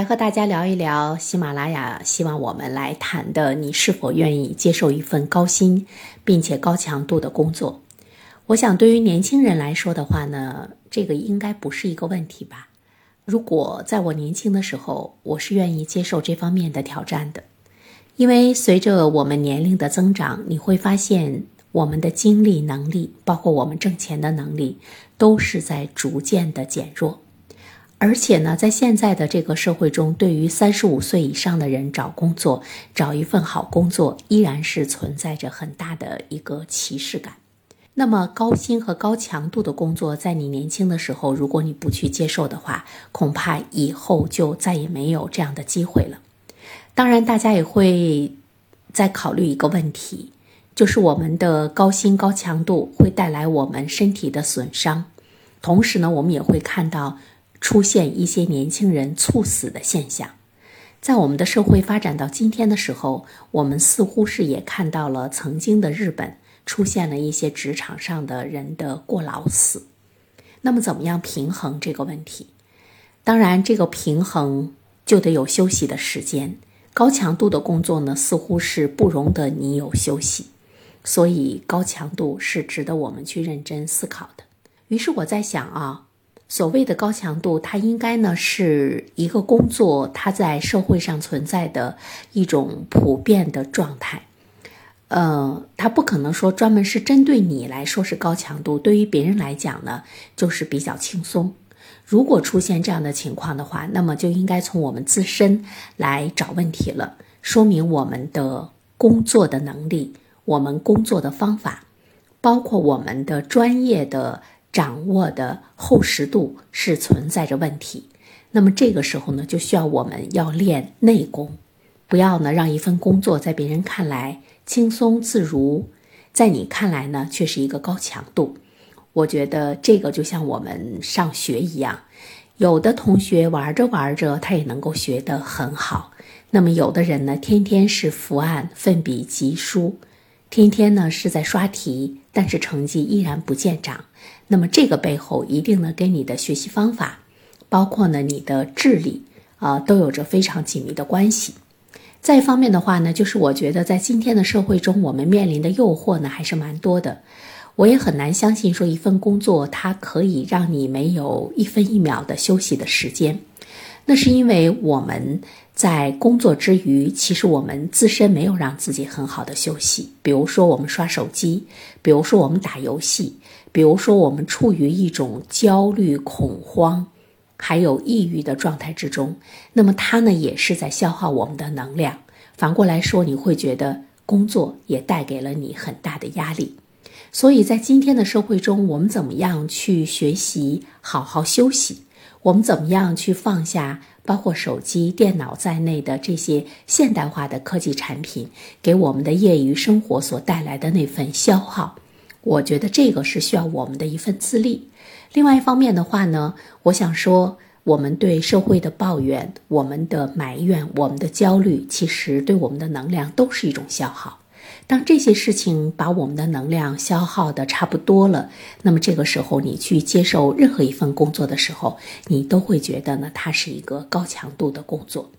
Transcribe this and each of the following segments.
来和大家聊一聊喜马拉雅希望我们来谈的：你是否愿意接受一份高薪并且高强度的工作？我想，对于年轻人来说的话呢，这个应该不是一个问题吧。如果在我年轻的时候，我是愿意接受这方面的挑战的，因为随着我们年龄的增长，你会发现我们的精力、能力，包括我们挣钱的能力，都是在逐渐的减弱。而且呢，在现在的这个社会中，对于三十五岁以上的人找工作、找一份好工作，依然是存在着很大的一个歧视感。那么高薪和高强度的工作，在你年轻的时候，如果你不去接受的话，恐怕以后就再也没有这样的机会了。当然，大家也会再考虑一个问题，就是我们的高薪高强度会带来我们身体的损伤，同时呢，我们也会看到出现一些年轻人猝死的现象。在我们的社会发展到今天的时候，我们似乎是也看到了曾经的日本。出现了一些职场上的人的过劳死，那么怎么样平衡这个问题？当然，这个平衡就得有休息的时间。高强度的工作呢，似乎是不容得你有休息，所以高强度是值得我们去认真思考的。于是我在想啊，所谓的高强度，它应该呢是一个工作，它在社会上存在的一种普遍的状态。呃，它不可能说专门是针对你来说是高强度，对于别人来讲呢，就是比较轻松。如果出现这样的情况的话，那么就应该从我们自身来找问题了，说明我们的工作的能力、我们工作的方法，包括我们的专业的掌握的厚实度是存在着问题。那么这个时候呢，就需要我们要练内功，不要呢让一份工作在别人看来。轻松自如，在你看来呢，却是一个高强度。我觉得这个就像我们上学一样，有的同学玩着玩着，他也能够学得很好。那么有的人呢，天天是伏案、奋笔疾书，天天呢是在刷题，但是成绩依然不见长。那么这个背后一定呢，跟你的学习方法，包括呢你的智力啊，都有着非常紧密的关系。再一方面的话呢，就是我觉得在今天的社会中，我们面临的诱惑呢还是蛮多的。我也很难相信说一份工作它可以让你没有一分一秒的休息的时间。那是因为我们在工作之余，其实我们自身没有让自己很好的休息。比如说我们刷手机，比如说我们打游戏，比如说我们处于一种焦虑、恐慌。还有抑郁的状态之中，那么它呢也是在消耗我们的能量。反过来说，你会觉得工作也带给了你很大的压力。所以在今天的社会中，我们怎么样去学习好好休息？我们怎么样去放下包括手机、电脑在内的这些现代化的科技产品给我们的业余生活所带来的那份消耗？我觉得这个是需要我们的一份自立。另外一方面的话呢，我想说，我们对社会的抱怨、我们的埋怨、我们的焦虑，其实对我们的能量都是一种消耗。当这些事情把我们的能量消耗的差不多了，那么这个时候你去接受任何一份工作的时候，你都会觉得呢，它是一个高强度的工作。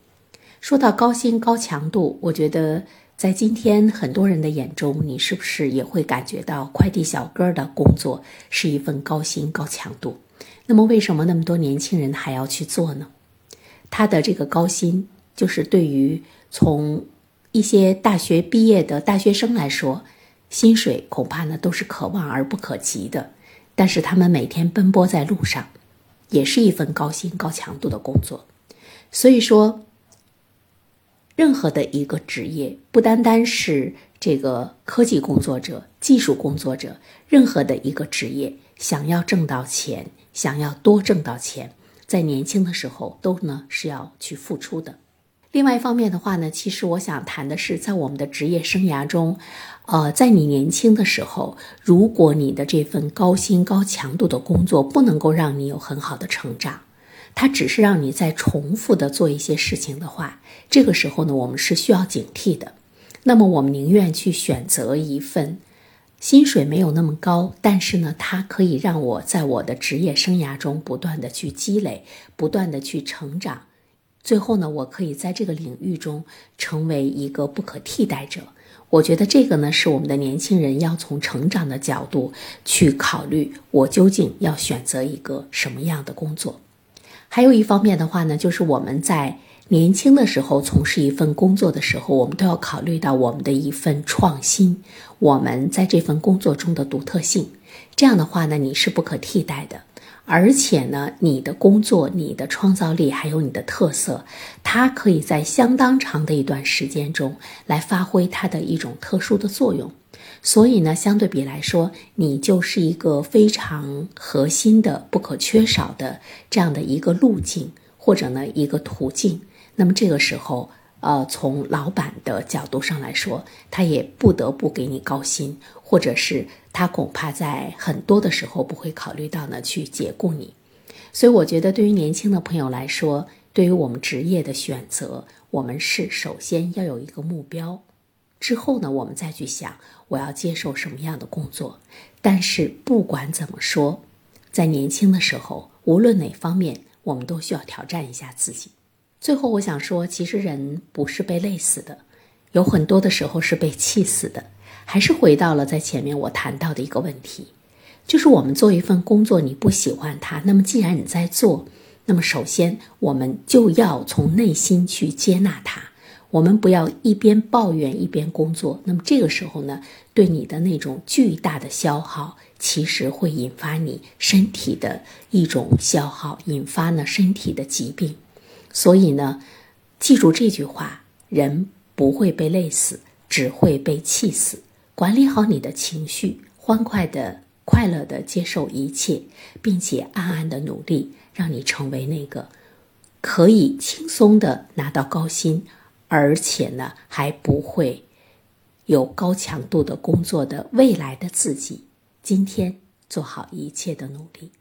说到高薪高强度，我觉得。在今天很多人的眼中，你是不是也会感觉到快递小哥的工作是一份高薪高强度？那么为什么那么多年轻人还要去做呢？他的这个高薪，就是对于从一些大学毕业的大学生来说，薪水恐怕呢都是可望而不可及的。但是他们每天奔波在路上，也是一份高薪高强度的工作。所以说。任何的一个职业，不单单是这个科技工作者、技术工作者，任何的一个职业，想要挣到钱，想要多挣到钱，在年轻的时候都呢是要去付出的。另外一方面的话呢，其实我想谈的是，在我们的职业生涯中，呃，在你年轻的时候，如果你的这份高薪高强度的工作不能够让你有很好的成长。它只是让你在重复的做一些事情的话，这个时候呢，我们是需要警惕的。那么，我们宁愿去选择一份薪水没有那么高，但是呢，它可以让我在我的职业生涯中不断的去积累，不断的去成长，最后呢，我可以在这个领域中成为一个不可替代者。我觉得这个呢，是我们的年轻人要从成长的角度去考虑，我究竟要选择一个什么样的工作。还有一方面的话呢，就是我们在年轻的时候从事一份工作的时候，我们都要考虑到我们的一份创新，我们在这份工作中的独特性。这样的话呢，你是不可替代的。而且呢，你的工作、你的创造力还有你的特色，它可以在相当长的一段时间中来发挥它的一种特殊的作用。所以呢，相对比来说，你就是一个非常核心的、不可缺少的这样的一个路径，或者呢一个途径。那么这个时候，呃，从老板的角度上来说，他也不得不给你高薪，或者是他恐怕在很多的时候不会考虑到呢去解雇你。所以我觉得，对于年轻的朋友来说，对于我们职业的选择，我们是首先要有一个目标，之后呢，我们再去想我要接受什么样的工作。但是不管怎么说，在年轻的时候，无论哪方面，我们都需要挑战一下自己。最后，我想说，其实人不是被累死的，有很多的时候是被气死的。还是回到了在前面我谈到的一个问题，就是我们做一份工作，你不喜欢它，那么既然你在做，那么首先我们就要从内心去接纳它。我们不要一边抱怨一边工作，那么这个时候呢，对你的那种巨大的消耗，其实会引发你身体的一种消耗，引发呢身体的疾病。所以呢，记住这句话：人不会被累死，只会被气死。管理好你的情绪，欢快的、快乐的接受一切，并且暗暗的努力，让你成为那个可以轻松的拿到高薪，而且呢还不会有高强度的工作的未来的自己。今天做好一切的努力。